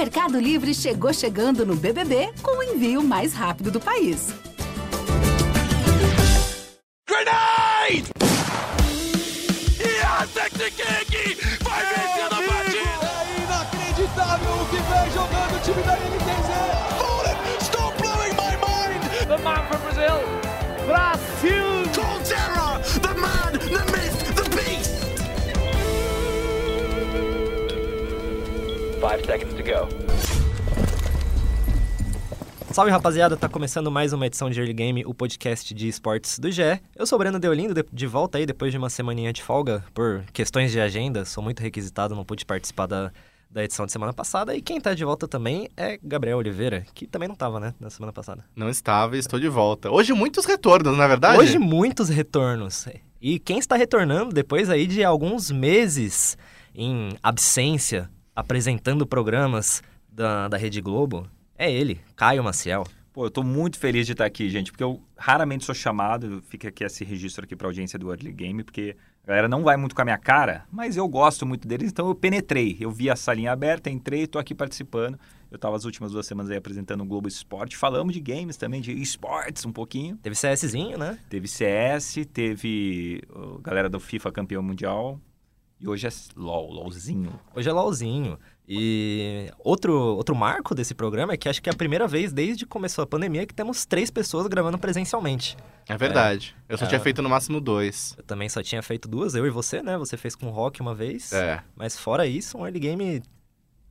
Mercado Livre chegou chegando no BBB com o envio mais rápido do país. Five seconds to go. Salve rapaziada, tá começando mais uma edição de Early Game, o podcast de esportes do GE. Eu sou o Breno Deolindo, de, volta aí depois de uma semaninha de folga por questões de agenda, sou muito requisitado, não pude participar da, da edição de semana passada. E quem tá de volta também é Gabriel Oliveira, que também não tava, né, na semana passada. Não estava e estou de volta. Hoje muitos retornos, na verdade? Hoje muitos retornos. E quem está retornando depois aí de alguns meses em absência, apresentando programas da, da Rede Globo, é ele, Caio Maciel. Pô, eu tô muito feliz de estar aqui, gente, porque eu raramente sou chamado, fica aqui esse registro aqui pra audiência do Early Game, porque a galera não vai muito com a minha cara, mas eu gosto muito deles, então eu penetrei. Eu vi a salinha aberta, entrei, tô aqui participando. Eu tava as últimas duas semanas aí apresentando o Globo Esporte, falamos de games também, de esportes um pouquinho. Teve CSzinho, né? Teve CS, teve a galera do FIFA campeão mundial, e hoje é LOL, LOLzinho. Hoje é LOLzinho. E outro, outro marco desse programa é que acho que é a primeira vez desde que começou a pandemia que temos três pessoas gravando presencialmente. É verdade. Eu só É. tinha feito no máximo dois. Eu também só tinha feito duas, eu e você, né? Você fez com o Rock uma vez. É. Mas fora isso, um early game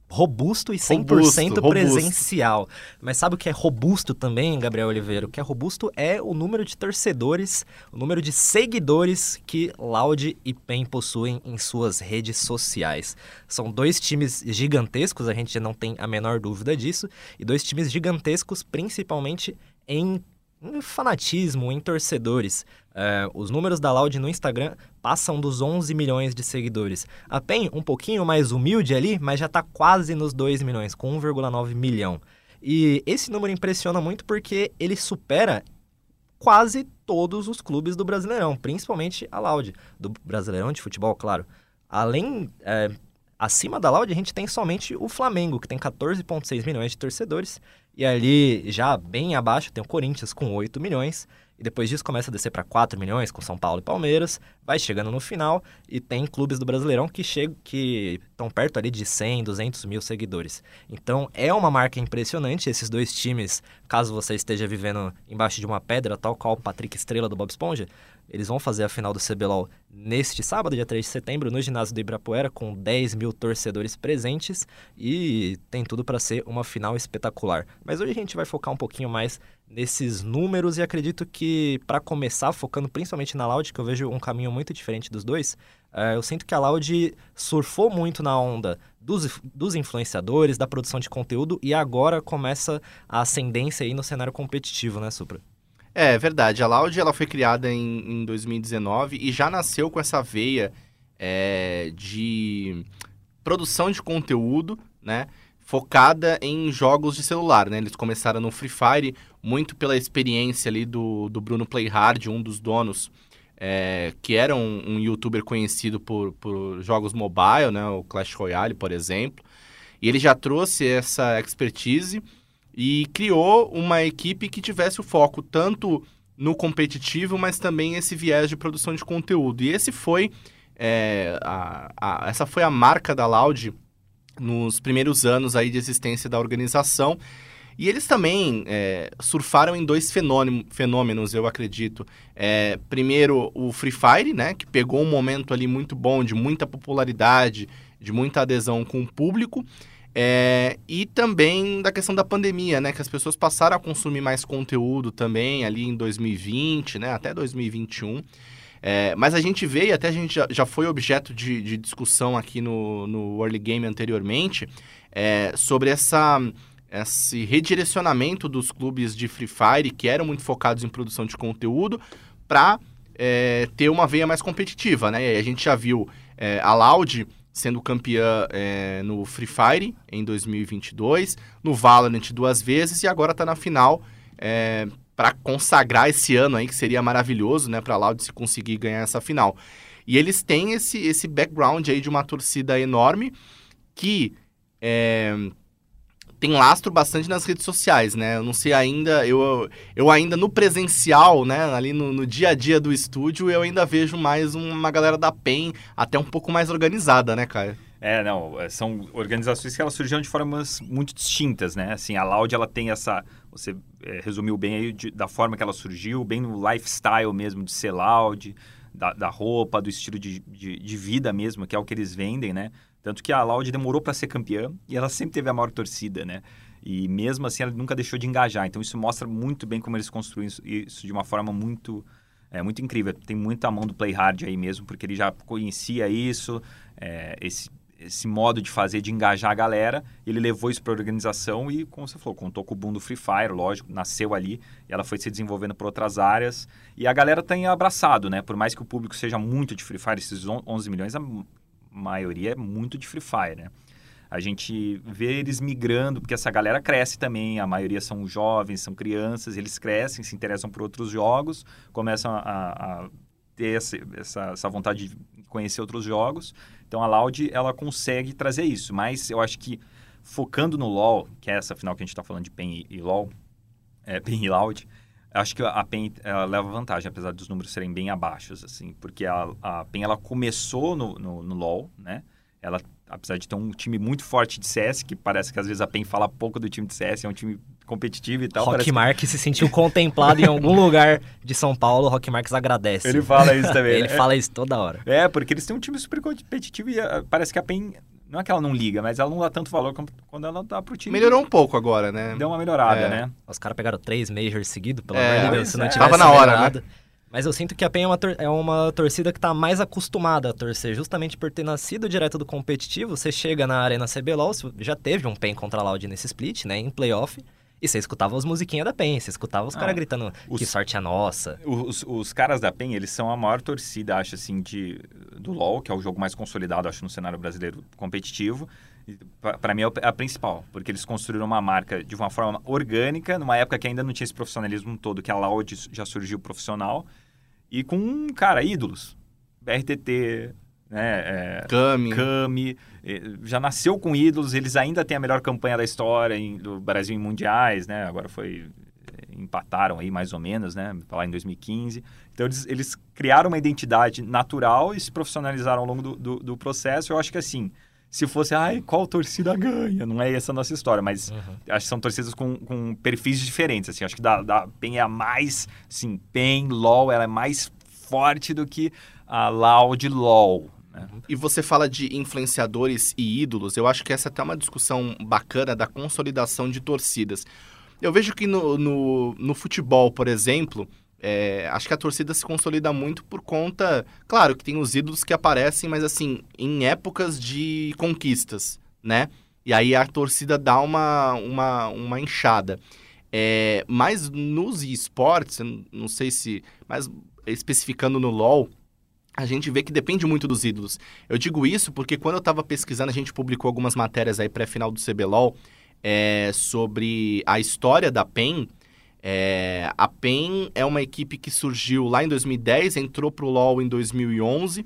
robusto e 100% Robusto, robusto. presencial. Mas sabe o que é robusto também, Gabriel Oliveira? O que é robusto é o número de torcedores, o número de seguidores que Loud e PEN possuem em suas redes sociais. São dois times gigantescos, a gente não tem a menor dúvida disso, e dois times gigantescos principalmente em em fanatismo, em torcedores. É, os números da Loud no Instagram passam dos 11 milhões de seguidores. A PEN, um pouquinho mais humilde ali, mas já está quase nos 2 milhões, com 1,9 milhão. E esse número impressiona muito porque ele supera quase todos os clubes do Brasileirão, principalmente a Loud, do Brasileirão de futebol, claro. Além, é, acima da Loud, a gente tem somente o Flamengo, que tem 14,6 milhões de torcedores, e ali, já bem abaixo, tem o Corinthians com 8 milhões. E depois disso começa a descer para 4 milhões com São Paulo e Palmeiras. Vai chegando no final e tem clubes do Brasileirão que chegam que estão perto ali de 100, 200 mil seguidores. Então é uma marca impressionante esses dois times. Caso você esteja vivendo embaixo de uma pedra, tal qual o Patrick Estrela do Bob Esponja, eles vão fazer a final do CBLOL neste sábado, dia 3 de setembro, no ginásio do Ibirapuera, com 10 mil torcedores presentes e tem tudo para ser uma final espetacular. Mas hoje a gente vai focar um pouquinho mais nesses números e acredito que, para começar, focando principalmente na Loud, que eu vejo um caminho muito diferente dos dois, eh, eu sinto que a Loud surfou muito na onda dos, dos influenciadores, da produção de conteúdo e agora começa a ascendência aí no cenário competitivo, né, Supra? É, verdade. A Loud ela foi criada em, em 2019 e já nasceu com essa veia é, de produção de conteúdo, né? Focada em jogos de celular, né? Eles começaram no Free Fire, muito pela experiência ali do, do Bruno Playhard, um dos donos, é, que era um, um youtuber conhecido por, por jogos mobile, né? O Clash Royale, por exemplo. E ele já trouxe essa expertise e criou uma equipe que tivesse o foco tanto no competitivo, mas também esse viés de produção de conteúdo. E esse foi é, a, a- essa foi a marca da Loud nos primeiros anos aí de existência da organização. E eles também é, surfaram em dois fenômeno- fenômenos, eu acredito. É, primeiro, o Free Fire, né, que pegou um momento ali muito bom, de muita popularidade, de muita adesão com o público. É, e também da questão da pandemia, né? Que as pessoas passaram a consumir mais conteúdo também ali em 2020, né? Até 2021. É, mas a gente veio, até a gente já, já foi objeto de, de discussão aqui no, no Early Game anteriormente, é, sobre essa, esse redirecionamento dos clubes de Free Fire, que eram muito focados em produção de conteúdo, para ter uma veia mais competitiva, né? E a gente já viu é, a Loud sendo campeã é, no Free Fire em 2022, no Valorant duas vezes e agora está na final é, para consagrar esse ano aí, que seria maravilhoso, né, para Loud se conseguir ganhar essa final. E eles têm esse, esse background aí de uma torcida enorme que é, tem lastro bastante nas redes sociais, né? Eu não sei ainda, eu, eu ainda no presencial, né? Ali no, no dia a dia do estúdio, eu ainda vejo mais uma galera da PEN até um pouco mais organizada, né, Caio? É, não, é, são organizações que elas surgiram de formas muito distintas, né? Assim, a Loud, ela tem essa, você é, resumiu bem aí de, da forma que ela surgiu, bem no lifestyle mesmo de ser Loud, da, da roupa, do estilo de, de, de, vida mesmo, que é o que eles vendem, né? Tanto que a Loud demorou para ser campeã e ela sempre teve a maior torcida, né? E mesmo assim ela nunca deixou de engajar. Então isso mostra muito bem como eles construíram isso, isso de uma forma muito é muito incrível. Tem muita mão do Play Hard aí mesmo, porque ele já conhecia isso, é, esse, esse modo de fazer, de engajar a galera. Ele levou isso para a organização e, como você falou, contou com o boom do Free Fire, lógico, nasceu ali e ela foi se desenvolvendo por outras áreas. E a galera tem abraçado, né? Por mais que o público seja muito de Free Fire, esses 11 milhões, a maioria é muito de Free Fire, né? A gente vê eles migrando, porque essa galera cresce também, a maioria são jovens, são crianças, eles crescem, se interessam por outros jogos, começam a, a ter essa, essa, vontade de conhecer outros jogos. Então a Loud, ela consegue trazer isso, mas eu acho que focando no LoL, que é essa final que a gente está falando de PEN e, e LoL, é, PEN e Loud, acho que a PEN ela leva vantagem, apesar dos números serem bem abaixos, assim, porque a, a PEN ela começou no, no, no LoL, né? Ela apesar de ter um time muito forte de CS, que parece que às vezes a PEN fala pouco do time de CS, é um time competitivo e tal. Rockmark que... se sentiu contemplado em algum lugar de São Paulo, o Rockmark agradece. Ele fala isso também. Ele né? fala isso toda hora. É, porque eles têm um time super competitivo e uh, parece que a PEN não é que ela não liga, mas ela não dá tanto valor quando ela dá pro time. Melhorou um pouco agora, né? Deu uma melhorada, é. né? Os caras pegaram três majors seguidos, pelo é, amor de Deus, se não é. tivesse Tava na hora, melhorado. né? Mas eu sinto que a PEN é uma, é uma torcida que está mais acostumada a torcer, justamente por ter nascido direto do competitivo. Você chega na Arena CBLOL, já teve um PEN contra a Loud nesse split, né, em playoff. E você escutava as musiquinhas da PEN, você escutava os ah, caras gritando os, que sorte é nossa. Os, os caras da PEN, eles são a maior torcida, acho assim, de, do LoL, que é o jogo mais consolidado, acho, no cenário brasileiro competitivo. Para mim é a principal, porque eles construíram uma marca de uma forma orgânica, numa época que ainda não tinha esse profissionalismo todo, que a Loud já surgiu profissional, e com, cara, ídolos. BRTT, né? É, Kami. Kami. Já nasceu com ídolos, eles ainda têm a melhor campanha da história em, do Brasil em mundiais, né? Agora foi empataram aí mais ou menos, né? Lá em 2015. Então eles, eles criaram uma identidade natural e se profissionalizaram ao longo do, do, do processo. Eu acho que assim, se fosse, ai, qual torcida ganha? Não é essa a nossa história, mas uhum. acho que são torcidas com, com perfis diferentes, assim. Acho que da, da PEN é a mais, sim, PEN, LOL, ela é mais forte do que a Loud LOL? E você fala de influenciadores e ídolos, eu acho que essa é até uma discussão bacana da consolidação de torcidas. Eu vejo que no, no, no futebol, por exemplo, é, acho que a torcida se consolida muito por conta. Claro que tem os ídolos que aparecem, mas assim, em épocas de conquistas, né? E aí a torcida dá uma, uma, uma inchada. É, mas nos esportes, não sei se. Mas especificando no LoL, a gente vê que depende muito dos ídolos. Eu digo isso porque quando eu estava pesquisando, a gente publicou algumas matérias aí pré-final do CBLOL é, sobre a história da PEN. É, a PEN é uma equipe que surgiu lá em 2010, entrou para o LoL em 2011.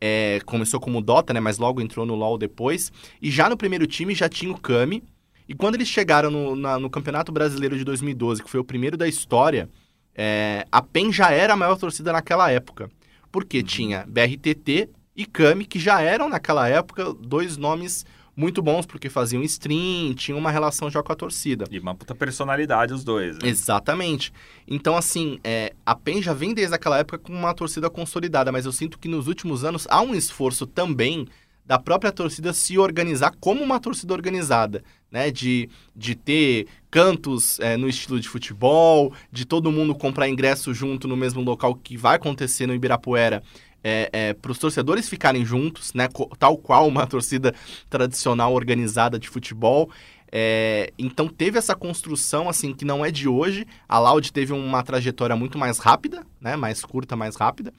É, começou como Dota, né? Mas logo entrou no LoL depois. E já no primeiro time já tinha o Kami. E quando eles chegaram no, na, no Campeonato Brasileiro de 2012, que foi o primeiro da história, é, a PEN já era a maior torcida naquela época. Porque uhum. tinha BRTT e Kami, que já eram naquela época dois nomes muito bons porque faziam stream, tinham uma relação já com a torcida. E uma puta personalidade os dois. Né? Exatamente. Então, assim, é, a PEN já vem desde aquela época com uma torcida consolidada, mas eu sinto que nos últimos anos há um esforço também da própria torcida se organizar como uma torcida organizada, né? De, de ter cantos é, no estilo de futebol, de todo mundo comprar ingresso junto no mesmo local que vai acontecer no Ibirapuera é, é, para os torcedores ficarem juntos, né, tal qual uma torcida tradicional organizada de futebol. É, então teve essa construção assim que não é de hoje. A Loud teve uma trajetória muito mais rápida, né, mais curta, mais rápida.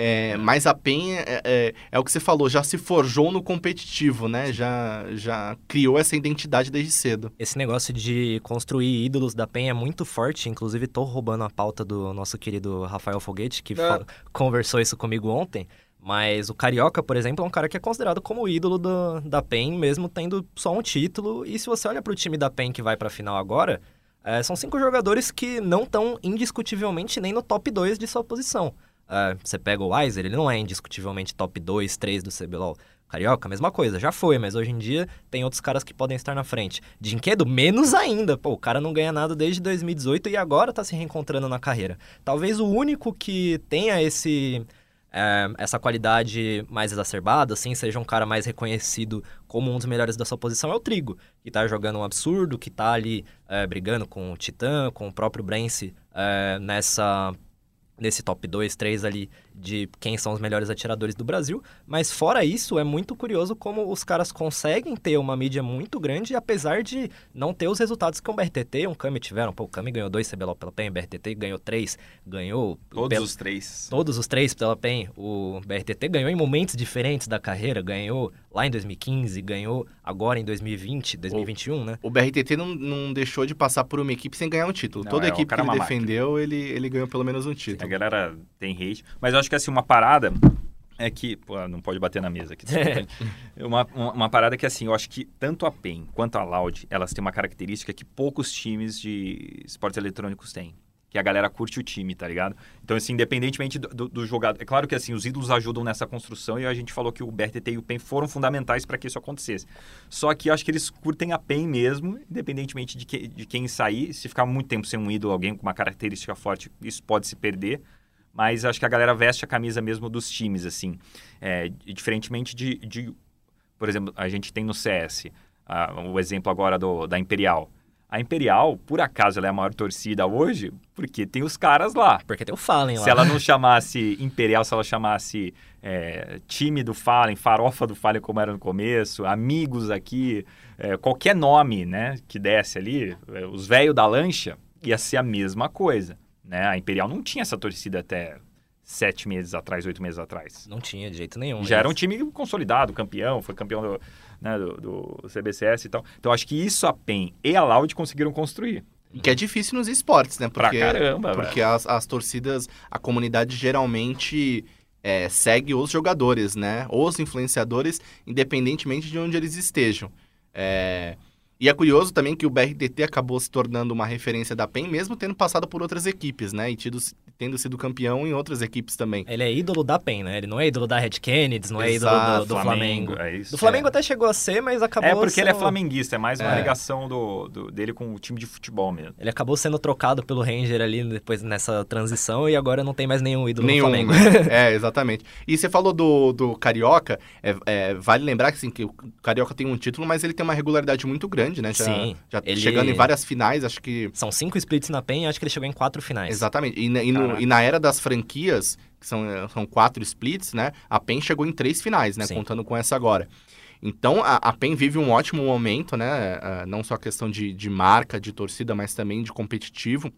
É, mas a PEN é, é, é, o que você falou, já se forjou no competitivo, né? Já, já criou essa identidade desde cedo. Esse negócio de construir ídolos da PEN é muito forte. Inclusive, tô roubando a pauta do nosso querido Rafael Foguete, que é. conversou isso comigo ontem. Mas o Carioca, por exemplo, é um cara que é considerado como o ídolo do, da PEN, mesmo tendo só um título. E se você olha para o time da PEN que vai para a final agora, é, são cinco jogadores que não estão indiscutivelmente nem no top 2 de sua posição. É, você pega o Weiser, ele não é indiscutivelmente top 2, 3 do CBLOL. Carioca, mesma coisa, já foi, mas hoje em dia tem outros caras que podem estar na frente. Dinquedo, menos ainda. Pô, o cara não ganha nada desde 2018 e agora tá se reencontrando na carreira. Talvez o único que tenha esse é, essa qualidade mais exacerbada, assim, seja um cara mais reconhecido como um dos melhores da sua posição, é o Trigo, que tá jogando um absurdo, que tá ali é, brigando com o Titã, com o próprio Brence é, nessa nesse top 2, 3 ali de quem são os melhores atiradores do Brasil. Mas fora isso, é muito curioso como os caras conseguem ter uma mídia muito grande, apesar de não ter os resultados que um BRTT e um Kami tiveram. Pô, o Kami ganhou dois CBLOL pela PEN, o BRTT ganhou três, ganhou... Todos pela... os três. Todos os três pela PEN. O BRTT ganhou em momentos diferentes da carreira, ganhou lá em 2015, ganhou agora em 2020, 2021, o, né? O BRTT não, não deixou de passar por uma equipe sem ganhar um título. Não, Toda é, equipe que ele defendeu, ele, ele ganhou pelo menos um título. A galera tem hate, mas eu acho que assim, uma parada é que. Pô, não pode bater na mesa aqui. uma, uma, parada que, assim, eu acho que tanto a PEN quanto a Loud, elas têm uma característica que poucos times de esportes eletrônicos têm. Que a galera curte o time, tá ligado? Então, assim, independentemente do, do, do jogador. É claro que, assim, os ídolos ajudam nessa construção e a gente falou que o BRTT e o PEN foram fundamentais para que isso acontecesse. Só que eu acho que eles curtem a PEN mesmo, independentemente de, que, de quem sair. Se ficar muito tempo sem um ídolo, alguém com uma característica forte, isso pode se perder mas acho que a galera veste a camisa mesmo dos times, assim. É, diferentemente de, de, por exemplo, a gente tem no CS, uh, o exemplo agora do, da Imperial. A Imperial, por acaso, ela é a maior torcida hoje, porque tem os caras lá. Porque tem o Fallen lá. Se ela não chamasse Imperial, se ela chamasse é, time do Fallen, farofa do Fallen como era no começo, amigos aqui, é, qualquer nome né, que desse ali, é, os velhos da lancha, ia ser a mesma coisa. Né? A Imperial não tinha essa torcida até sete meses atrás, oito meses atrás. Não tinha de jeito nenhum. Já era um time consolidado, campeão, foi campeão do, né, do, do, CBCS e tal. Então acho que isso a PEN e a Loud conseguiram construir. Que é difícil nos esportes, né? Porque, pra caramba, Porque as, as, torcidas, a comunidade geralmente é, segue os jogadores, né? Os influenciadores, independentemente de onde eles estejam. É, e é curioso também que o BRTT acabou se tornando uma referência da PEN, mesmo tendo passado por outras equipes, né? E tido, tendo sido campeão em outras equipes também. Ele é ídolo da PEN, né? Ele não é ídolo da Red Kennedy, não é ídolo do, do Flamengo. Flamengo. É isso, do Flamengo é. até chegou a ser, mas acabou É porque sendo... ele é flamenguista, é mais uma é. ligação do, do, dele com o time de futebol mesmo. Ele acabou sendo trocado pelo Ranger ali depois nessa transição e agora não tem mais nenhum ídolo nenhum, do Flamengo. É, exatamente. E você falou do, do Carioca, é, é, vale lembrar que, assim, que o Carioca tem um título, mas ele tem uma regularidade muito grande, né? Já, Sim. Já ele... chegando em várias finais, acho que. São cinco splits na PEN, acho que ele chegou em quatro finais. Exatamente. E, e, no, e na era das franquias, que são, são quatro splits, né? A PEN chegou em três finais, né? Sim. Contando com essa agora. Então, a, a PEN vive um ótimo momento, né? Uh, não só a questão de, de marca, de torcida, mas também de competitivo.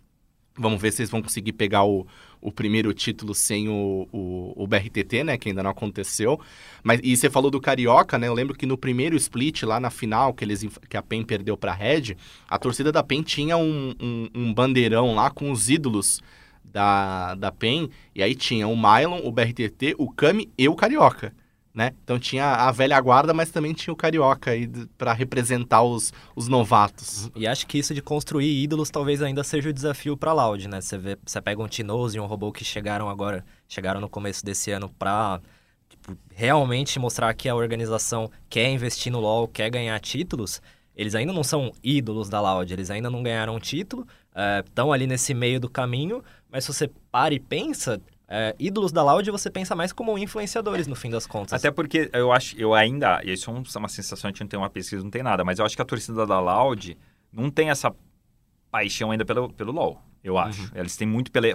Vamos ver se eles vão conseguir pegar o, o primeiro título sem o, o, o, BRTT, né? Que ainda não aconteceu. Mas, e você falou do Carioca, né? Eu lembro que no primeiro split, lá na final, que, eles, que a PEN perdeu pra Red, a torcida da PEN tinha um, um, um bandeirão lá com os ídolos da, da PEN. E aí tinha o Mylon, o BRTT, o Kami e o Carioca né? Então tinha a velha guarda, mas também tinha o carioca aí para representar os, os novatos. E acho que isso de construir ídolos talvez ainda seja o desafio para Loud, né? Você vê, você pega um Tinoz e um robô que chegaram agora, chegaram no começo desse ano para tipo, realmente mostrar que a organização quer investir no LoL, quer ganhar títulos. Eles ainda não são ídolos da Loud, eles ainda não ganharam um título, estão é, ali nesse meio do caminho, mas se você para e pensa, é, ídolos da Loud você pensa mais como influenciadores, no fim das contas. Até porque eu acho, eu ainda, e isso é uma sensação, a gente não tem uma pesquisa, não tem nada, mas eu acho que a torcida da Loud não tem essa paixão ainda pelo, pelo LoL eu acho. Uhum. Eles têm muito pela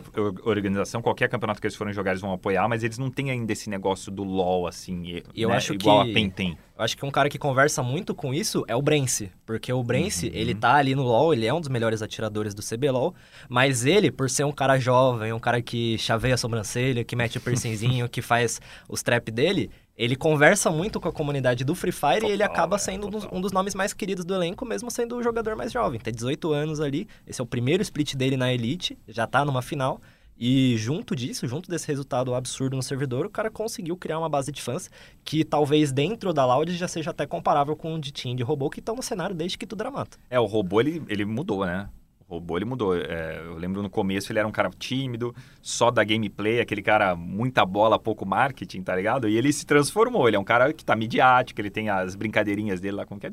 organização, qualquer campeonato que eles forem jogar, eles vão apoiar, mas eles não têm ainda esse negócio do LoL, assim, eu né? acho igual que, a PEN tem. Eu acho que um cara que conversa muito com isso é o Brence, porque o Brence, uhum. ele tá ali no LoL, ele é um dos melhores atiradores do CBLOL, mas ele, por ser um cara jovem, um cara que chaveia a sobrancelha, que mete o piercingzinho, que faz os trap dele, ele conversa muito com a comunidade do Free Fire total, e ele acaba sendo um dos nomes mais queridos do elenco, mesmo sendo o jogador mais jovem. Tem 18 anos ali, esse é o primeiro split dele na Elite, já tá numa final. E junto disso, junto desse resultado absurdo no servidor, o cara conseguiu criar uma base de fãs que talvez dentro da Loud já seja até comparável com o de Team de robô que estão no cenário desde que tudo era mato. É, o robô, ele, ele mudou, né? O robô, ele mudou. É, eu lembro no começo ele era um cara tímido, só da gameplay, aquele cara muita bola, pouco marketing, tá ligado? E ele se transformou. Ele é um cara que tá midiático, ele tem as brincadeirinhas dele lá, como que é?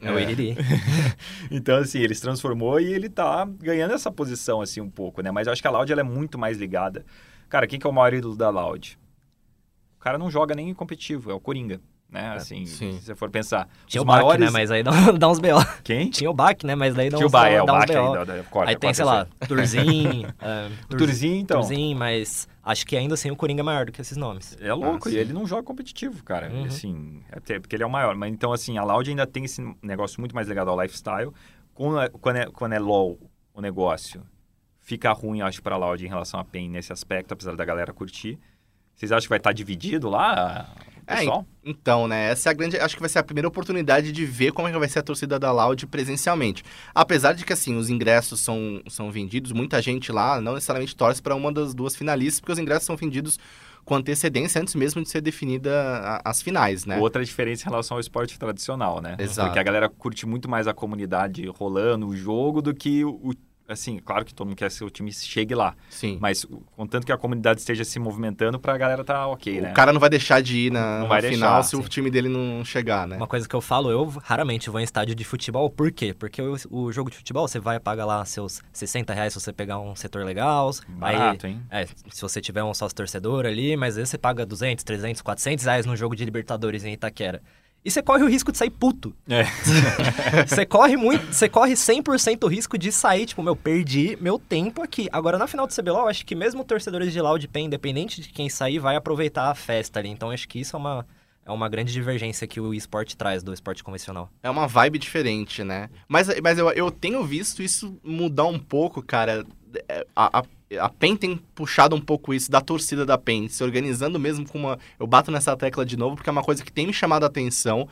É. Então, assim, ele se transformou e ele tá ganhando essa posição, assim, um pouco, né? Mas eu acho que a Loud, ela é muito mais ligada. Cara, quem que é o maior ídolo da Loud? O cara não joga nem em competitivo, é o Coringa, né? Assim, sim. se você for pensar. Tinha o Bach, maiores... né? Mas aí dá, dá uns B.O. Quem? Tinha o Bach, né? Mas daí dá Tinha o uns, Bach, é, o dá Bach ainda. da- corta, Aí tem, sei lá, Turzin, é, O Turzin, então. Turzin, mas acho que ainda assim o Coringa é maior do que esses nomes. É louco, Ah, e ele não joga competitivo, cara. Uhum. Assim, até porque ele é o maior. Mas então, assim, a Loud ainda tem esse negócio muito mais ligado ao lifestyle. Quando é, quando é, quando é LOL o negócio, fica ruim, acho, pra Loud em relação a PEN nesse aspecto, apesar da galera curtir. Vocês acham que vai estar dividido lá, É, pessoal? Então, né, essa é a grande, acho que vai ser a primeira oportunidade de ver como é que vai ser a torcida da Loud presencialmente. Apesar de que, assim, os ingressos são, são vendidos, muita gente lá não necessariamente torce para uma das duas finalistas, porque os ingressos são vendidos com antecedência antes mesmo de ser definida a- as finais, né? Outra diferença em relação ao esporte tradicional, né? Exato. Porque a galera curte muito mais a comunidade rolando o jogo do que o. o- assim, claro que todo mundo quer que o time chegue lá. Sim. Mas o- contanto que a comunidade esteja se movimentando pra galera tá ok, né? O cara não vai deixar de ir na, Não vai final deixar, se o sim. time dele não chegar, né? Uma coisa que eu falo, eu raramente vou em estádio de futebol. Por quê? Porque o, o jogo de futebol, você vai pagar lá seus 60 reais se você pegar um setor legal. Barato, aí, hein? É, se você tiver um sócio torcedor ali, mas aí você paga 200, 300, 400 reais no jogo de Libertadores em Itaquera. E você corre o risco de sair puto. É. Você corre muito, você corre 100% o risco de sair, tipo, meu, perdi meu tempo aqui. Agora, na final do CBLOL, eu acho que mesmo torcedores de Loud Pen, independente de quem sair, vai aproveitar a festa ali. Então, acho que isso é uma, é uma grande divergência que o esporte traz do esporte convencional. É uma vibe diferente, né? Mas, mas eu, eu tenho visto isso mudar um pouco, cara. É, A, a, a PEN tem puxado um pouco isso da torcida da PEN, se organizando mesmo com uma. Eu bato nessa tecla de novo, porque é uma coisa que tem me chamado a atenção,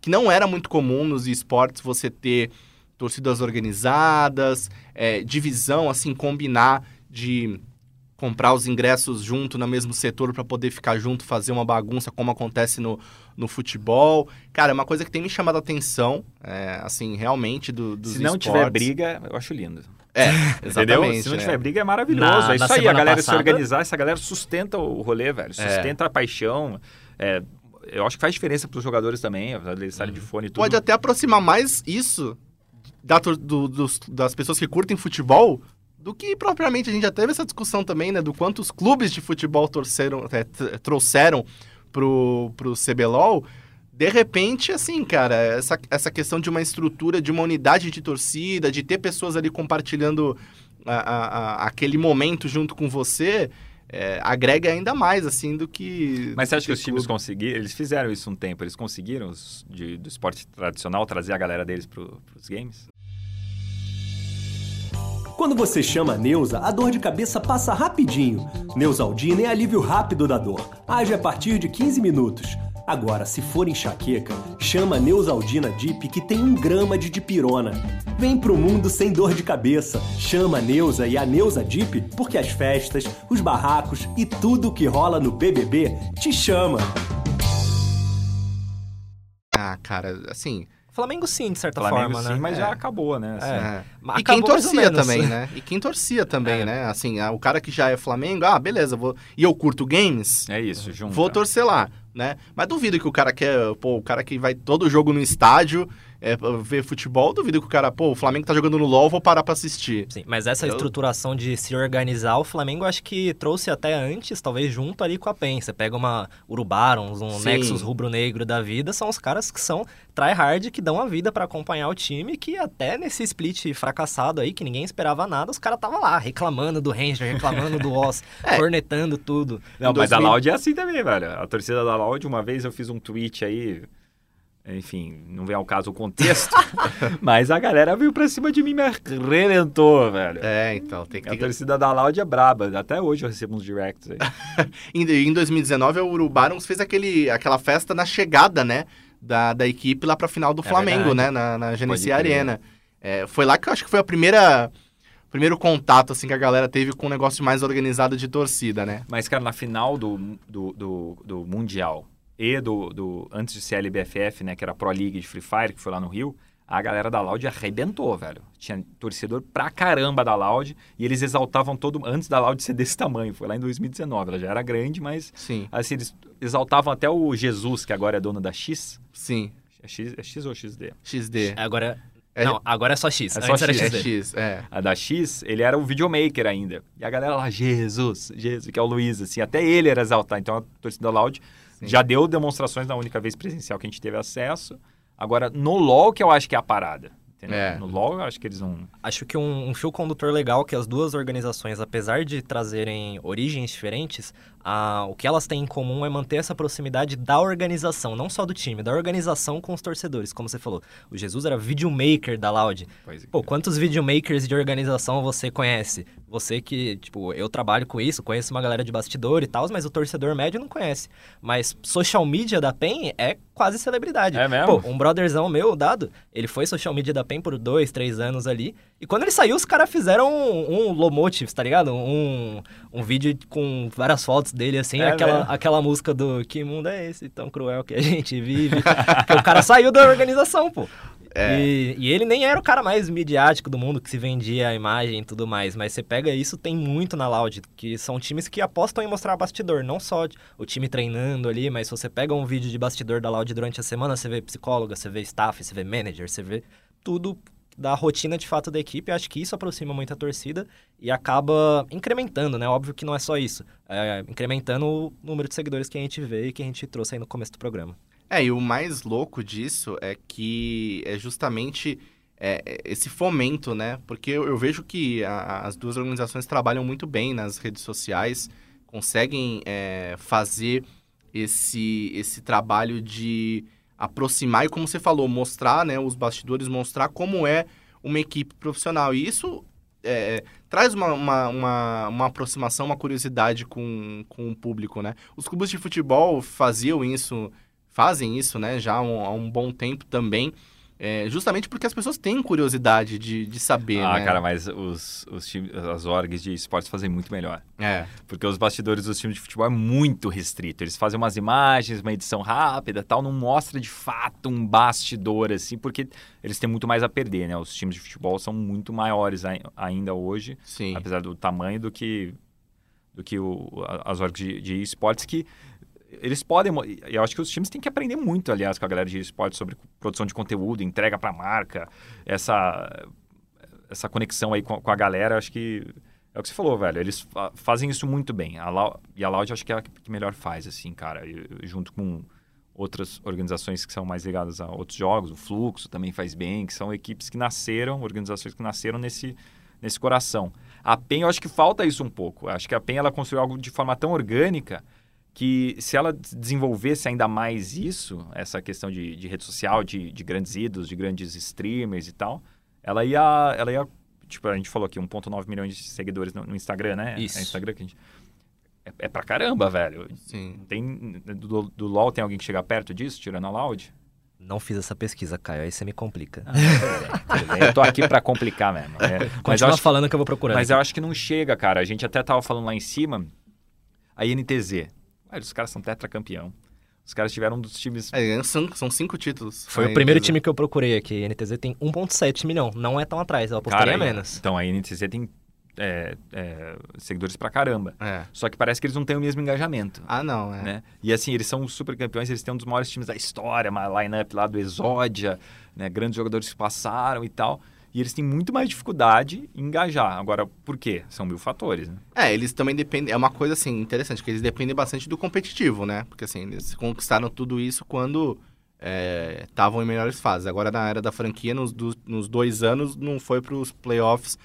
que não era muito comum nos esportes você ter torcidas organizadas, é, divisão, assim, combinar de comprar os ingressos junto no mesmo setor para poder ficar junto, fazer uma bagunça, como acontece no, no futebol. Cara, é uma coisa que tem me chamado a atenção, é, assim, realmente, do, dos Se não esportes. tiver briga, eu acho lindo. É, Entendeu? exatamente. Se não né? tiver briga, é maravilhoso. Na- é isso aí, a galera passada- se organizar, essa galera sustenta o rolê, velho. Sustenta a paixão. É, eu acho que faz diferença pros jogadores também, eles estarem de fone e tudo. Pode até aproximar mais isso da do- dos- das pessoas que curtem futebol do que propriamente a gente já teve essa discussão também, né? Do quanto os clubes de futebol torceram, é, trouxeram pro, pro CBLOL. De repente, assim, cara, essa, essa questão de uma estrutura, de uma unidade de torcida, de ter pessoas ali compartilhando a- a- a- aquele momento junto com você, é, agrega ainda mais, assim, do que. Mas você acha que os times clube. conseguiram? Eles fizeram isso um tempo, eles conseguiram os de- do esporte tradicional trazer a galera deles pro, pros games? Quando você chama a Neuza, a dor de cabeça passa rapidinho. Neusaldina é alívio rápido da dor. Age a partir de 15 minutos. Agora, se for enxaqueca, chama a Neusaldina Dip que tem um grama de dipirona. Vem pro mundo sem dor de cabeça. Chama a Neuza e a Neuza Dip porque as festas, os barracos e tudo que rola no BBB te chama. Ah, cara, assim. Flamengo sim, de certa Flamengo forma, sim, né? mas É. já acabou, né? assim. É. É. Mas E quem torcia também, né? E quem torcia também, É. né? Assim, ah, o cara que já é Flamengo, ah, beleza, vou... e eu curto games, É isso, junto. vou torcer lá, né? Mas duvido que o cara quer, pô, o cara que vai todo jogo no estádio é, ver futebol, duvido que o cara, pô, o Flamengo tá jogando no LoL, vou parar pra assistir. Sim, mas essa Eu- estruturação de se organizar, o Flamengo acho que trouxe até antes, talvez junto ali com a PEN. Você pega uma Urubarons, um Sim. Nexus rubro-negro da vida, são os caras que são tryhard, que dão a vida pra acompanhar o time, que até nesse split fracassado aí, que ninguém esperava nada, os caras estavam lá, reclamando do Ranger, reclamando do Oz, É. cornetando tudo. Não, mas a 2000 Loud é assim também, velho. A torcida da Loud, uma vez eu fiz um tweet aí, enfim, não vem ao caso o contexto, mas a galera veio pra cima de mim e me arrebentou, velho. É, então, tem que... A torcida da Loud é braba. Até hoje eu recebo uns directs aí. Em, em 2019, o Urubarons fez aquele, aquela festa na chegada, né? Da, da equipe lá pra final do É Flamengo, verdade. né? Na, na. Arena. É, foi lá que eu acho que foi a primeira, primeiro contato, assim, que a galera teve com um negócio mais organizado de torcida, né? Mas, cara, na final do, do, do, do Mundial e do, do. Antes de ser a LBFF, né? Que era a Pro League de Free Fire, que foi lá no Rio, a galera da Loud arrebentou, velho. Tinha torcedor pra caramba da Loud e eles exaltavam todo. Antes da Loud ser desse tamanho, foi lá em 2019. Ela já era grande, mas. Sim, Assim, eles exaltavam até o Jesus, que agora é dono da X. sim. É X, é X ou XD? XD. Agora. É- Não, agora é só X. É só Antes era X. É XD. X, é. A da X, ele era o videomaker ainda. E a galera lá, Jesus, Jesus, que é o Luiz, assim, até ele era exaltado. Então a torcida Loud Sim. já deu demonstrações na única vez presencial que a gente teve acesso. Agora, no LoL, que eu acho que é a parada. Entendeu? É. No LoL, eu acho que eles não. Acho que um, um fio condutor legal que as duas organizações, apesar de trazerem origens diferentes, o que elas têm em comum é manter essa proximidade da organização, não só do time, da organização com os torcedores, como você falou. O Jesus era videomaker da Loud. Pois é. Pô, quantos videomakers de organização você conhece? Você que, tipo, eu trabalho com isso, conheço uma galera de bastidor e tal, mas o torcedor médio não conhece. Mas social media da PEN é quase celebridade. É mesmo? Pô, um brotherzão meu, o Dado, ele foi social media da PEN por dois, três anos ali. E quando ele saiu, os caras fizeram um, um Lomotives, tá ligado? Um, um vídeo com várias fotos dele, assim, É aquela, mesmo? aquela música do Que mundo é esse tão cruel que a gente vive? Porque o cara saiu da organização, pô. É. E, e ele nem era o cara mais midiático do mundo, que se vendia a imagem e tudo mais. Mas você pega isso, tem muito na Loud, que são times que apostam em mostrar bastidor. Não só o time treinando ali, mas se você pega um vídeo de bastidor da Loud durante a semana, você vê psicóloga, você vê staff, você vê manager, você vê tudo da rotina de fato da equipe. Acho que isso aproxima muito a torcida e acaba incrementando, né? Óbvio que não é só isso. É, incrementando o número de seguidores que a gente vê e que a gente trouxe aí no começo do programa. É, e o mais louco disso é que é justamente é, é, esse fomento, né? Porque eu, eu vejo que a- as duas organizações trabalham muito bem nas redes sociais, conseguem é, fazer esse, esse trabalho de aproximar e, como você falou, mostrar, né? Os bastidores, mostrar como é uma equipe profissional. E isso é, traz uma, uma, uma, uma aproximação, uma curiosidade com, com o público, né? Os clubes de futebol faziam isso fazem isso, né, já há um, há um bom tempo também, é, justamente porque as pessoas têm curiosidade de, de saber, Ah, né? cara, mas os, os times, as orgs de esportes fazem muito melhor. É, Porque os bastidores dos times de futebol é muito restrito. Eles fazem umas imagens, uma edição rápida tal, não mostra de fato um bastidor, assim, porque eles têm muito mais a perder, né? Os times de futebol são muito maiores ai- ainda hoje, sim. apesar do tamanho do que, do que o, as orgs de, de esportes que eles podem. Eu acho que os times têm que aprender muito, aliás, com a galera de esportes sobre produção de conteúdo, entrega para marca, essa, essa conexão aí com, com a galera. Acho que é o que você falou, velho. Eles fa- fazem isso muito bem. A Lau- e a Loud acho que é a que melhor faz, assim, cara. Junto com outras organizações que são mais ligadas a outros jogos, o Fluxo também faz bem, que são equipes que nasceram, organizações que nasceram nesse, nesse coração. A PEN, eu acho que falta isso um pouco. Eu Acho que a PEN ela construiu algo de forma tão orgânica que se ela des- desenvolvesse ainda mais isso, essa questão de, de rede social, de, de grandes ídolos, de grandes streamers e tal, ela ia, ela ia tipo, a gente falou aqui, 1.9 milhões de seguidores no, no Instagram, né? Isso. É Instagram que a gente... É, é pra caramba, velho. Sim. Tem, do, do LoL tem alguém que chega perto disso, tirando a Loud? Não fiz essa pesquisa, Caio, aí você me complica. Tudo bem, Eu tô aqui pra complicar mesmo. É, mas, eu Continua acho, falando que eu vou procurar. mas eu acho que não chega, cara. A gente até tava falando lá em cima, a INTZ. Os caras são tetracampeão. Os caras tiveram um dos times... É, são, são cinco títulos. Foi o primeiro time que eu procurei aqui. A NTZ tem 1,7 milhão. Não é tão atrás, eu apostaria Cara, menos. Então, a INTZ tem é, é, seguidores pra caramba. É. Só que parece que eles não têm o mesmo engajamento. Ah, não, é. né? E assim, eles são super campeões, eles têm um dos maiores times da história, uma line-up lá do Exódia, né? grandes jogadores que passaram e tal. E eles têm muito mais dificuldade em engajar. Agora, por quê? São mil fatores, né? É, eles também dependem. É uma coisa assim interessante, que eles dependem bastante do competitivo, né? Porque assim, eles conquistaram tudo isso quando estavam em melhores fases. Agora, na era da franquia, nos, do- nos dois anos, não foi para os playoffs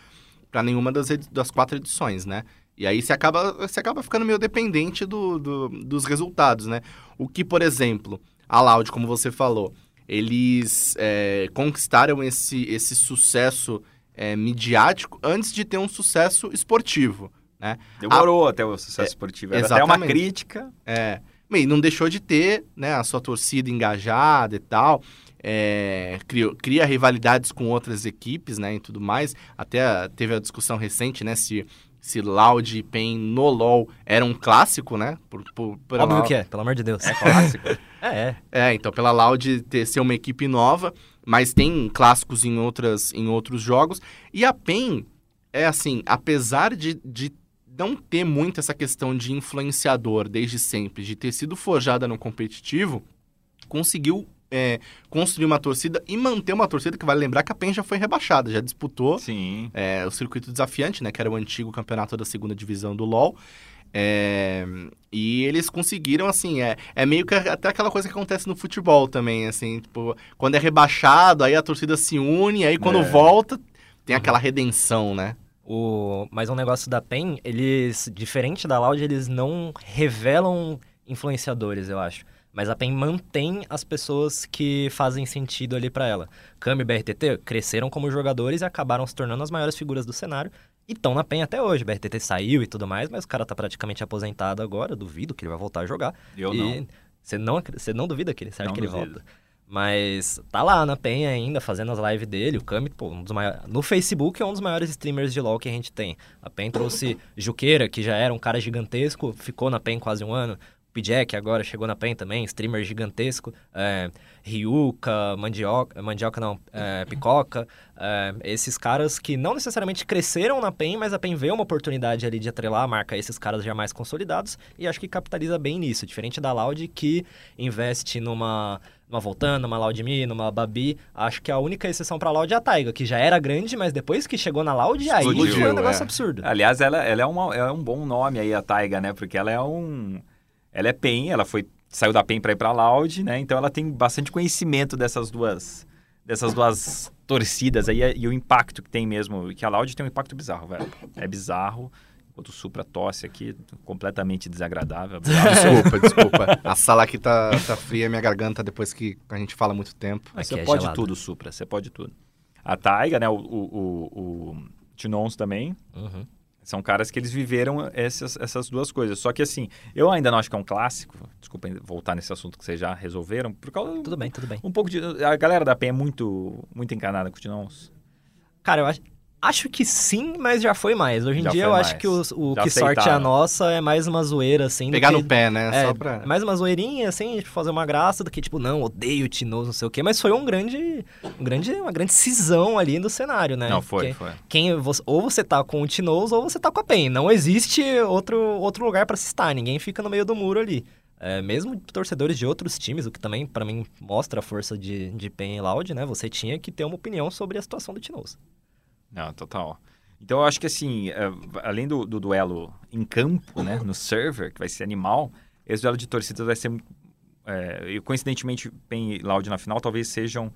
para nenhuma das, das quatro edições, né? E aí você acaba, você acaba ficando meio dependente do, do- dos resultados, né? O que, por exemplo, a Loud, como você falou, eles é, conquistaram esse, esse sucesso é, midiático antes de ter um sucesso esportivo, né? Demorou até o sucesso é, esportivo. Era até uma crítica. É, E não deixou de ter né, a sua torcida engajada e tal. É, cria, cria rivalidades com outras equipes, né, e tudo mais. Até teve a discussão recente, né, se se Loud e PEN no LoL era um clássico, né? Por, por, por Óbvio ela- que é, pelo amor de Deus. É clássico. É, é. Então pela Loud ter ser uma equipe nova, mas tem clássicos em, outras, em outros jogos. E a PEN é assim, apesar de, de não ter muito essa questão de influenciador desde sempre, de ter sido forjada no competitivo, conseguiu é, construir uma torcida e manter uma torcida que vale lembrar que a PEN já foi rebaixada, já disputou é, o circuito desafiante, né? Que era o antigo campeonato da segunda divisão do LoL. É, e eles conseguiram, assim, é, é meio que até aquela coisa que acontece no futebol também, assim, tipo, quando é rebaixado, aí a torcida se une, aí quando É. volta, tem aquela redenção, né? O... Mas um negócio da PEN, eles, diferente da Loud, eles não revelam influenciadores, eu acho. Mas a PEN mantém as pessoas que fazem sentido ali pra ela. Kami e BRTT cresceram como jogadores e acabaram se tornando as maiores figuras do cenário. E estão na PEN até hoje. BRTT saiu e tudo mais, mas o cara tá praticamente aposentado agora. Eu duvido que ele vai voltar a jogar. Eu e não. Você não, você não duvida que ele, você acha Não que ele duvido. volta? Mas tá lá na PEN ainda, fazendo as lives dele. O Kami, pô, um dos maiores... No Facebook é um dos maiores streamers de LoL que a gente tem. A PEN trouxe Juqueira, que já era um cara gigantesco, ficou na PEN quase um ano. O Pijek agora chegou na PEN também, streamer gigantesco. É, Ryuka, Mandioca, Mandioca não, é, Picoca. é, esses caras que não necessariamente cresceram na PEN, mas a PEN vê uma oportunidade ali de atrelar a marca a esses caras já mais consolidados e acho que capitaliza bem nisso. Diferente da Loud, que investe numa numa Voltana, numa Loudme, numa Babi. Acho que a única exceção pra Loud é a Taiga, que já era grande, mas depois que chegou na Loud, aí Explodiu, foi um negócio é. absurdo. Aliás, ela, ela é, uma, é um bom nome aí, a Taiga, né? Porque ela é um... Ela é PEN, ela foi... Saiu da PEN pra ir pra Loud, né? Então ela tem bastante conhecimento dessas duas... Dessas duas torcidas aí e o impacto que tem mesmo. Que a Loud tem um impacto bizarro, velho. É bizarro. Enquanto o Supra tosse aqui, completamente desagradável. Desculpa, desculpa. A sala aqui tá, tá fria, minha garganta, depois que a gente fala muito tempo. Aqui Você é pode gelado. tudo, Supra. Você pode tudo. A Taiga, né? O, o, o, o Tinons também. Uhum. São caras que eles viveram essas, essas duas coisas. Só que assim, eu ainda não acho que é um clássico. Desculpa voltar nesse assunto que vocês já resolveram. Por causa Tudo bem, tudo bem. um pouco de. A galera da PEN é muito, muito encanada com o Tinons. Cara, eu acho, acho que sim, mas já foi mais. Hoje em Já dia eu acho mais. que o, o que sorte a aceitaram. nossa é mais uma zoeira, assim. Pegar que- no pé, né? É, Só pra... mais uma zoeirinha, assim, tipo, fazer uma graça do que, tipo, não, odeio o Tinoz, não sei o quê, mas foi um grande, um grande, uma grande cisão ali no cenário, né? Não, foi, Porque foi. Quem, ou você tá com o Tinoz ou você tá com a PEN. Não existe outro, outro lugar pra se estar, ninguém fica no meio do muro ali. É, mesmo torcedores de outros times, o que também, pra mim, mostra a força de, de PEN e Loud, né? Você tinha que ter uma opinião sobre a situação do Tinoz. Não, total. Então eu acho que assim, é, além do, do duelo em campo, né? No server, que vai ser animal, esse duelo de torcidas vai ser. É, coincidentemente, e Loud na final talvez sejam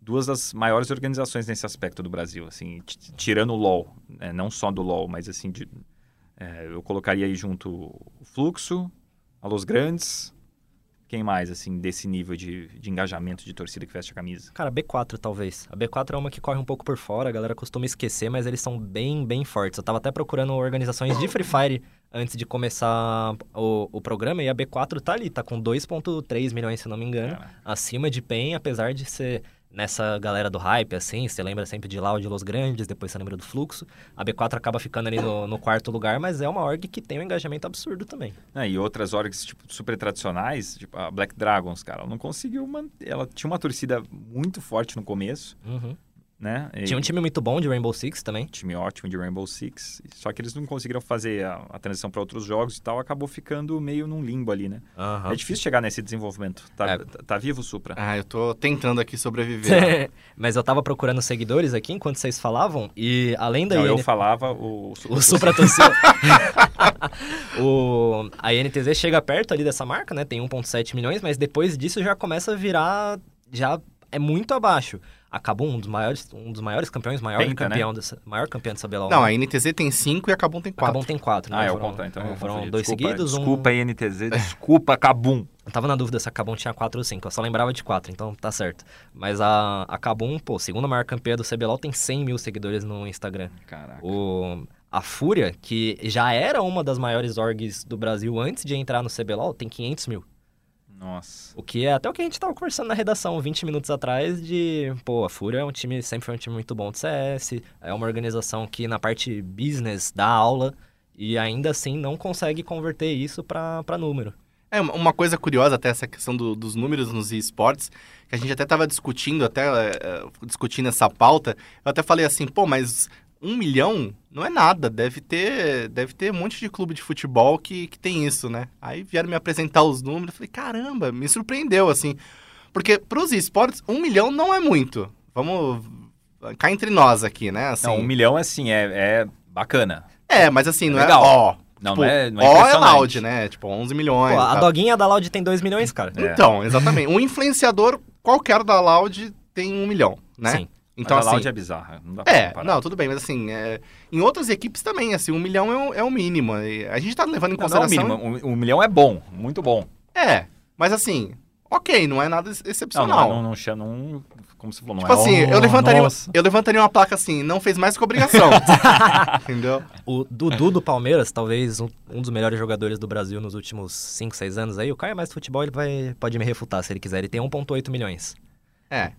duas das maiores organizações nesse aspecto do Brasil, assim, tirando o LoL, né, não só do LoL, mas assim, de- é, eu colocaria aí junto o Fluxo, a Los Grandes, quem mais, assim, desse nível de, de engajamento de torcida que veste a camisa? Cara, B4 talvez. A B4 é uma que corre um pouco por fora, a galera costuma esquecer, mas eles são bem, bem fortes. Eu tava até procurando organizações de Free Fire antes de começar o, o programa, e a B4 tá ali, tá com 2.3 milhões, se não me engano, Cara. acima de PEN, apesar de ser nessa galera do hype, assim, você lembra sempre de Loud, Los Grandes, depois você lembra do Fluxo. A B4 acaba ficando ali no, no quarto lugar, mas é uma org que tem um engajamento absurdo também. Ah, e outras orgs tipo, super tradicionais, tipo a Black Dragons, cara, ela não conseguiu manter. Ela tinha uma torcida muito forte no começo, Uhum. Né? E- Tinha um time muito bom de Rainbow Six também. time ótimo de Rainbow Six. Só que eles não conseguiram fazer a, a transição para outros jogos e tal, acabou ficando meio num limbo ali, né? Aham. É difícil chegar nesse desenvolvimento. Tá, É. tá, tá vivo o Supra? Ah, eu tô tentando aqui sobreviver. Mas eu tava procurando seguidores aqui enquanto vocês falavam, e além da Não, eu IN... falava o, Supra. O Supra torceu. o... A INTZ chega perto ali dessa marca, né? Tem 1.7 milhões, mas depois disso já começa a virar... Já é muito abaixo. Acabou um dos maiores, um dos maiores campeões, maior Penta, campeão dessa, maior campeão dessa BLOL. Não, a NTZ tem 5 e a Kabum tem 4. Acabou tem quatro, né? Ah, é o Foram- contrário, então eu Foram dois desculpa, seguidos, um... Desculpa, INTZ, desculpa, Cabum. Eu tava na dúvida se a Kabum tinha 4 ou 5. Eu só lembrava de 4, então tá certo. Mas a, a Kabum, pô, segunda maior campeã do CBLOL, tem 100 mil seguidores no Instagram. Caraca. O, a Fúria, que já era uma das maiores orgs do Brasil antes de entrar no CBLOL, tem 500 mil. Nossa. O que é até o que a gente tava conversando na redação 20 minutos atrás de, pô, a Fúria é um time, sempre foi um time muito bom de CS, é uma organização que na parte business dá aula e ainda assim não consegue converter isso pra pra número. É, uma- coisa curiosa até essa questão do- dos números nos esportes, que a gente até estava discutindo, até eh, discutindo essa pauta, eu até falei assim, pô, mas um milhão não é nada, deve ter, deve ter um monte de clube de futebol que, que tem isso, né? Aí vieram me apresentar os números, eu falei, caramba, me surpreendeu, assim. Porque pros esportes, um milhão não é muito. Vamos cá entre nós aqui, né? Assim, Não, um milhão, assim, é, é bacana. É, mas assim, não Legal. é ó. Não, tipo, não é, não é ó é loud, né? Tipo, 11 milhões. Pô, a tal. doguinha da Loud tem 2 milhões, cara. É. Então, exatamente. Um influenciador qualquer da Loud tem um milhão, né? Sim. Então, Mas a assim. É bizarra. Não dá pra É, comparar. não, tudo bem, mas assim, é, em outras equipes também, assim, um milhão é o, é o mínimo. A gente tá levando em Não, não é o consideração. mínimo. Um, um milhão é bom, muito bom. É, mas assim, ok, não é nada Não, excepcional. não, não, não, chama- não- como você falou, não Tipo é assim, oh, eu, levantaria, nossa. eu levantaria uma placa assim, não fez mais que obrigação. Entendeu? O Dudu do Palmeiras, talvez um, um dos melhores jogadores do Brasil nos últimos 5, 6 anos aí, o Caio é mais futebol, ele vai, pode me refutar se ele quiser. Ele tem 1,8 milhões. É.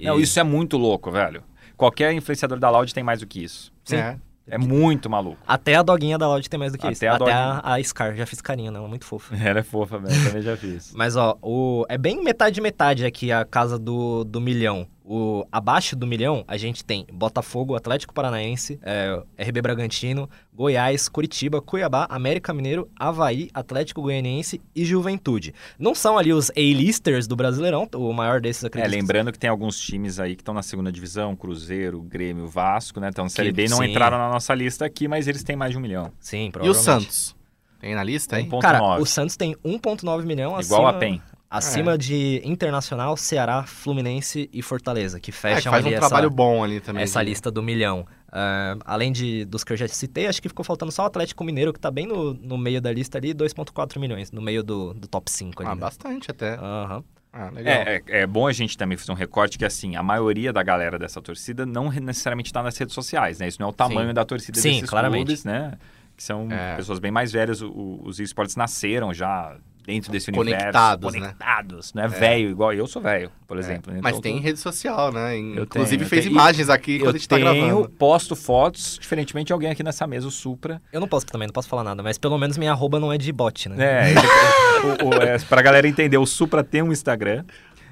Não, E- isso é muito louco, velho. Qualquer influenciador da Loud tem mais do que isso. Sim. É. É muito maluco. Até a doguinha da Loud tem mais do que Até isso. a Até doguinha. a, a Scar, já fiz carinho, não, muito fofa. Ela é fofa, velho. Também já fiz. Mas ó, o, é bem metade metade aqui a casa do, do milhão. O, abaixo do milhão, a gente tem Botafogo, Atlético Paranaense, é, RB Bragantino, Goiás, Curitiba, Cuiabá, América Mineiro, Havaí, Atlético Goianiense e Juventude. Não são ali os A-listers do Brasileirão, o maior desses É, acredito. que lembrando que tem alguns times aí que estão na segunda divisão, Cruzeiro, Grêmio, Vasco, né? Então, Série B não sim. entraram na nossa lista aqui, mas eles têm mais de um milhão. Sim, E o provavelmente. Santos? Tem na lista aí? 1.9. Cara, o Santos tem 1,9 milhão Igual acima, a PEN. Acima de Internacional, Ceará, Fluminense e Fortaleza, que É, que fecham faz um ali trabalho essa, bom ali também. essa de- lista do milhão. Ah, além de, dos que eu já citei, acho que ficou faltando só o Atlético Mineiro, que tá bem no, no meio da lista ali, 2,4 milhões, no meio do, do top 5 ali. Ah, né? bastante até. Aham. Ah, legal. É, é, é bom a gente também fazer um recorte que, assim, a maioria da galera dessa torcida não necessariamente está nas redes sociais, né? Isso não é o tamanho Sim. da torcida Sim, desses claramente. clubes, né? Que são É. pessoas bem mais velhas. O- os esportes nasceram já dentro desse universo. Conectados, né? Conectados, né? Velho, igual eu sou velho, por exemplo. né? Mas Então, tem eu tô- rede social, né? Eu Inclusive tenho, eu fez tenho. imagens aqui Eu quando a gente tá tenho, gravando. posto fotos, diferentemente de alguém aqui nessa mesa, o Supra. Eu não posso também, não posso falar nada, mas pelo menos minha arroba não é de bot, né? É, o, o, é, pra galera entender, o Supra tem um Instagram,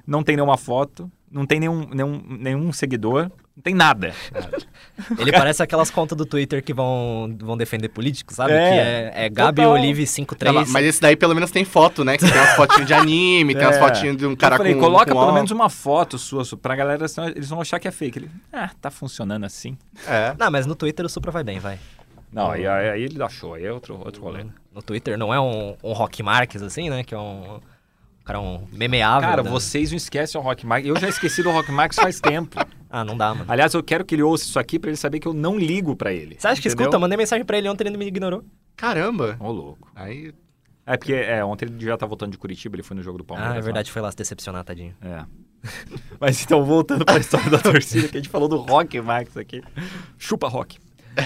não tem nenhuma foto, não tem nenhum, nenhum, nenhum seguidor, não tem nada. Ele parece aquelas contas do Twitter que vão, vão defender políticos, sabe? É, que é, é Gabi total. Olive Não, 53. mas- mas esse daí pelo menos tem foto, né? Que tem umas fotinhas de anime, tem umas É. fotinhas de um cara eu falei, com coloca com pelo menos uma foto sua, Su- pra galera, senão eles vão achar que é fake. Ele, ah, tá funcionando assim. É. Não, mas no Twitter o Supra vai bem, vai. Não, aí, aí, ele show, aí é outro, outro rolê. No Twitter não é um, um Rock Marques, assim, né? Que é um, cara um memeável. Cara, né? vocês não esquecem o Rock Marx. Eu já esqueci do Rock Marx faz tempo. Ah, não dá, mano. Aliás, eu quero que ele ouça isso aqui pra ele saber que eu não ligo pra ele. Você acha que entendeu? escuta? Mandei mensagem pra ele ontem, ele me ignorou. Caramba. Ô, louco. Aí. É porque é, ontem ele já tá voltando de Curitiba, ele foi no jogo do Palmeiras. Ah, é lá. verdade, foi lá se decepcionar, tadinho. É. Mas então, voltando pra história da torcida, que a gente falou do Rock Max aqui. Chupa Rock.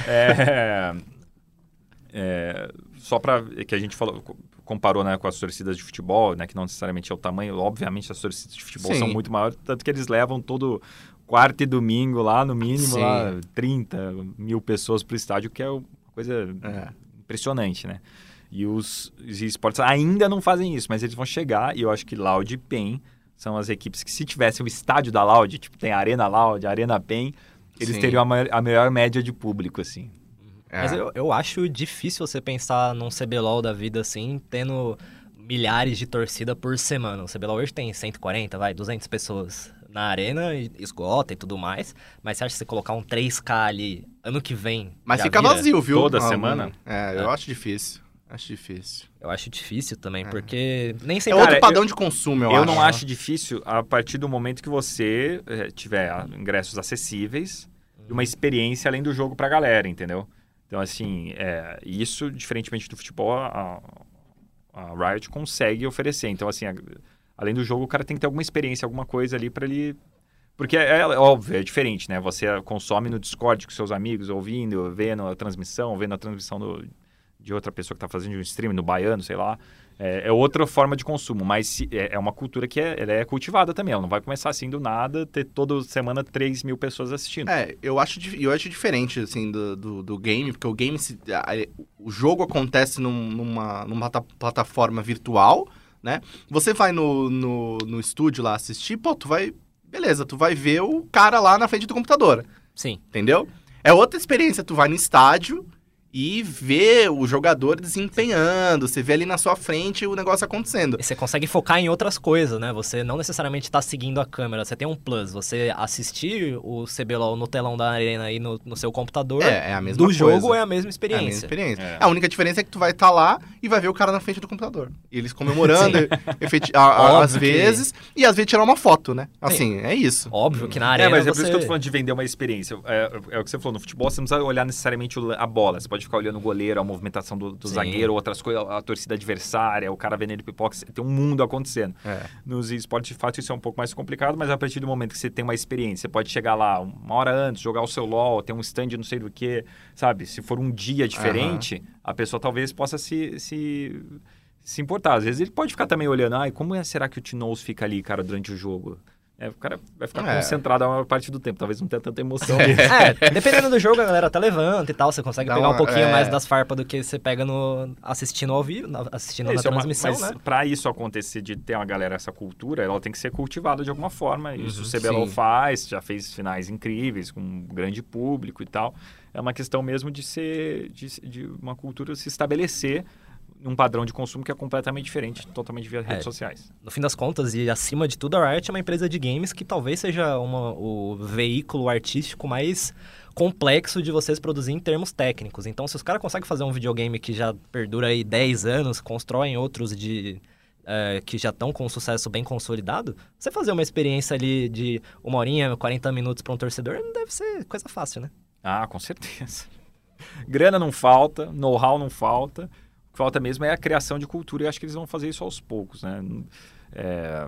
É, é, só pra. que a gente falou, comparou né, com as torcidas de futebol, né, que não necessariamente é o tamanho. Obviamente, as torcidas de futebol Sim. são muito maiores, tanto que eles levam todo quarto e domingo lá, no mínimo, Sim. lá, 30 mil pessoas pro estádio, que é uma coisa É. impressionante, né? E os, os esportes ainda não fazem isso, mas eles vão chegar, e eu acho que Loud e PEN são as equipes que, se tivesse o estádio da Loud, tipo, tem Arena Loud, Arena PEN, eles Sim. teriam a, maior- a melhor média de público, assim. É. Mas eu, eu acho difícil você pensar num CBLOL da vida assim, tendo milhares de torcida por semana. O CBLOL hoje tem 140, vai, 200 pessoas na arena, e esgota e tudo mais. Mas você acha que você colocar um 3K ali ano que vem? Mas fica vira? vazio, viu? toda Ah, semana? É, eu É. acho difícil. Acho difícil. Eu acho difícil também, É. porque nem É sempre. outro Cara, padrão de consumo, eu, Eu, acho. não acho difícil a partir do momento que você eh, tiver ingressos acessíveis e uma experiência além do jogo pra galera, entendeu? Então, assim, é, isso, diferentemente do futebol, a, a Riot consegue oferecer. Então, assim, a- além do jogo, o cara tem que ter alguma experiência, alguma coisa ali pra ele... Porque é, é óbvio, é diferente, né? Você consome no Discord com seus amigos, ouvindo, vendo a transmissão, vendo a transmissão do- de outra pessoa que tá fazendo um stream no Baiano, sei lá. É, é outra forma de consumo, mas se- é, é uma cultura que é, ela é cultivada também. Ela não vai começar assim do nada, ter toda semana 3 mil pessoas assistindo. É, eu acho, eu acho diferente, assim, do, do, do game, porque o game, se- a- o jogo acontece num- numa, numa plata- plataforma virtual, né? Você vai no, no, no estúdio lá assistir, pô, tu vai... Beleza, tu vai ver o cara lá na frente do computador, Sim. entendeu? É outra experiência, tu vai no estádio e vê o jogador desempenhando, você vê ali na sua frente o negócio acontecendo. E você consegue focar em outras coisas, né? Você não necessariamente está seguindo a câmera, você tem um plus. Você assistir o CBLOL no telão da arena aí no, no seu computador, É, é a mesma do coisa. jogo é a mesma É a mesma experiência. experiência. É. A única diferença é que tu vai estar lá e vai ver o cara na frente do computador. E eles comemorando, efeti- a- a- Óbvio às que- vezes, e às vezes tirar uma foto, né? Assim, é isso. Óbvio que na arena É, mas é você... por isso que eu tô falando de vender uma experiência. É, é o que você falou, no futebol você não precisa olhar necessariamente a bola. Você pode ficar olhando o goleiro, a movimentação do, do zagueiro, outras coisas, a torcida adversária, o cara vendendo pipoca. Tem um mundo acontecendo. É. Nos esportes, de fato, isso é um pouco mais complicado, mas a partir do momento que você tem uma experiência, você pode chegar lá uma hora antes, jogar o seu LOL, ter um stand não sei do que, sabe? Se for um dia diferente, a pessoa talvez possa se, se, se importar. Às vezes ele pode ficar também olhando, ai, como é, será que o Tinoz fica ali, cara, durante o jogo? É, o cara vai ficar É. concentrado a maior parte do tempo, talvez não tenha tanta emoção. É, dependendo do jogo, a galera até levanta e tal. Você consegue Dá pegar um uma- pouquinho é. mais das farpas do que você pega no assistindo ao vivo, na- assistindo na Isso é uma- transmissão, mas né? pra isso acontecer, de ter uma galera essa cultura, ela tem que ser cultivada de alguma forma. Isso o CBLOL sim. faz, já fez finais incríveis, com um grande público e tal. É uma questão mesmo de ser, de, de uma cultura se estabelecer num padrão de consumo que é completamente diferente, totalmente via redes sociais. No fim das contas, e acima de tudo, a Riot é uma empresa de games que talvez seja uma- o veículo artístico mais complexo de vocês produzir em termos técnicos. Então, se os caras conseguem fazer um videogame que já perdura aí 10 anos, constroem outros de é, que já estão com um sucesso bem consolidado, você fazer uma experiência ali de uma horinha, 40 minutos para um torcedor, não deve ser coisa fácil, né? Ah, com certeza. Grana não falta, know-how não falta. O que falta mesmo é a criação de cultura e acho que eles vão fazer isso aos poucos, né? É,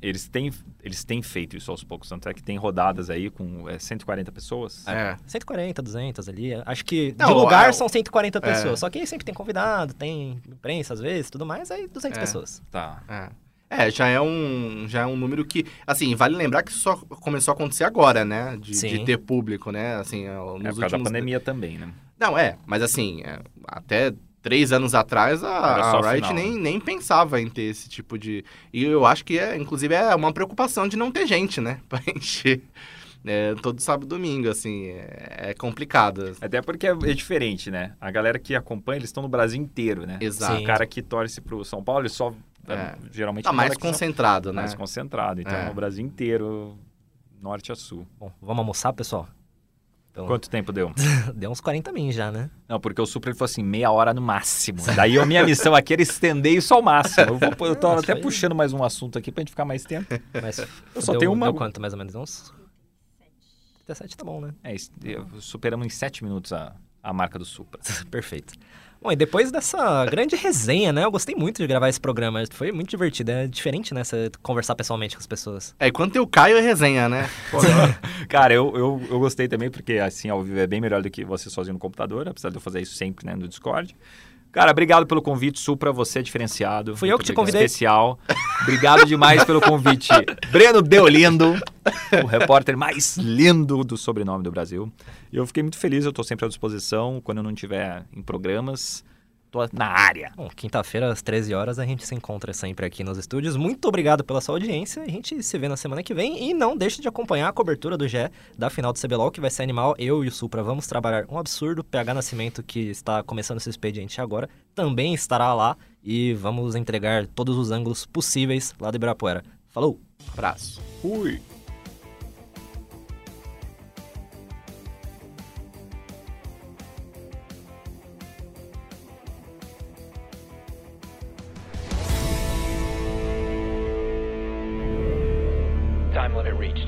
eles, têm, eles têm feito isso aos poucos, tanto é que tem rodadas aí com é, 140 pessoas. É. 140, 200 ali. Acho que de Não, lugar é, são 140 é. pessoas. Só que aí sempre tem convidado, tem imprensa às vezes, tudo mais, aí 200 É. pessoas. Tá. É. É, já é um, já é um número que, assim, vale lembrar que isso só começou a acontecer agora, né? De, Sim. de ter público, né? Assim, nos É por causa da pandemia também, né? Não, é, mas assim, é, até três anos atrás a, a Riot final, nem, né? nem pensava em ter esse tipo de... E eu acho que, é, inclusive, é uma preocupação de não ter gente, né? Pra encher é, todo sábado e domingo, assim, é, é complicado. Até porque é, é diferente, né? A galera que acompanha, eles estão no Brasil inteiro, né? Exato. Sim. O cara que torce pro São Paulo, ele só... É. Geralmente Tá é mais só- concentrado, né? mais concentrado. Então, É. é o Brasil inteiro, norte a sul. Bom, vamos almoçar, pessoal? Então, Quanto tempo deu? deu uns 40 min já, né? Não, porque o Supra ele falou assim, meia hora no máximo. Daí a minha missão aqui era estender isso ao máximo. Eu, vou, eu tô Nossa, até foi- puxando mais um assunto aqui pra gente ficar mais tempo. Mas Eu só deu, tenho uma- Deu quanto, mais ou menos? Uns 37 tá bom, né? É, superamos em sete minutos a, a marca do Supra. Perfeito. Bom, e depois dessa grande resenha, né? Eu gostei muito de gravar esse programa. Foi muito divertido. É diferente, né? Você conversar pessoalmente com as pessoas. É, quando tem o Caio é resenha, né? Pô, Cara, eu, eu, eu gostei também, porque assim, ao vivo é bem melhor do que você sozinho no computador, apesar de eu fazer isso sempre, né, no Discord. Cara, obrigado pelo convite, Supra, você é diferenciado. Fui eu que te obrigado. convidei. Especial. Obrigado demais pelo convite. Breno Deolindo, o repórter mais lindo do sobrenome do Brasil. E eu fiquei muito feliz, eu estou sempre à disposição, quando eu não estiver em programas, tô na área. Bom, quinta-feira, às 13 horas, a gente se encontra sempre aqui nos estúdios. Muito obrigado pela sua audiência. A gente se vê na semana que vem. E não deixe de acompanhar a cobertura do GE da final do CBLOL, que vai ser animal. Eu e o Supra vamos trabalhar um absurdo. PH Nascimento, que está começando esse expediente agora, também estará lá. E vamos entregar todos os ângulos possíveis lá de Ibirapuera. Falou! abraço. Fui. Time limit reached.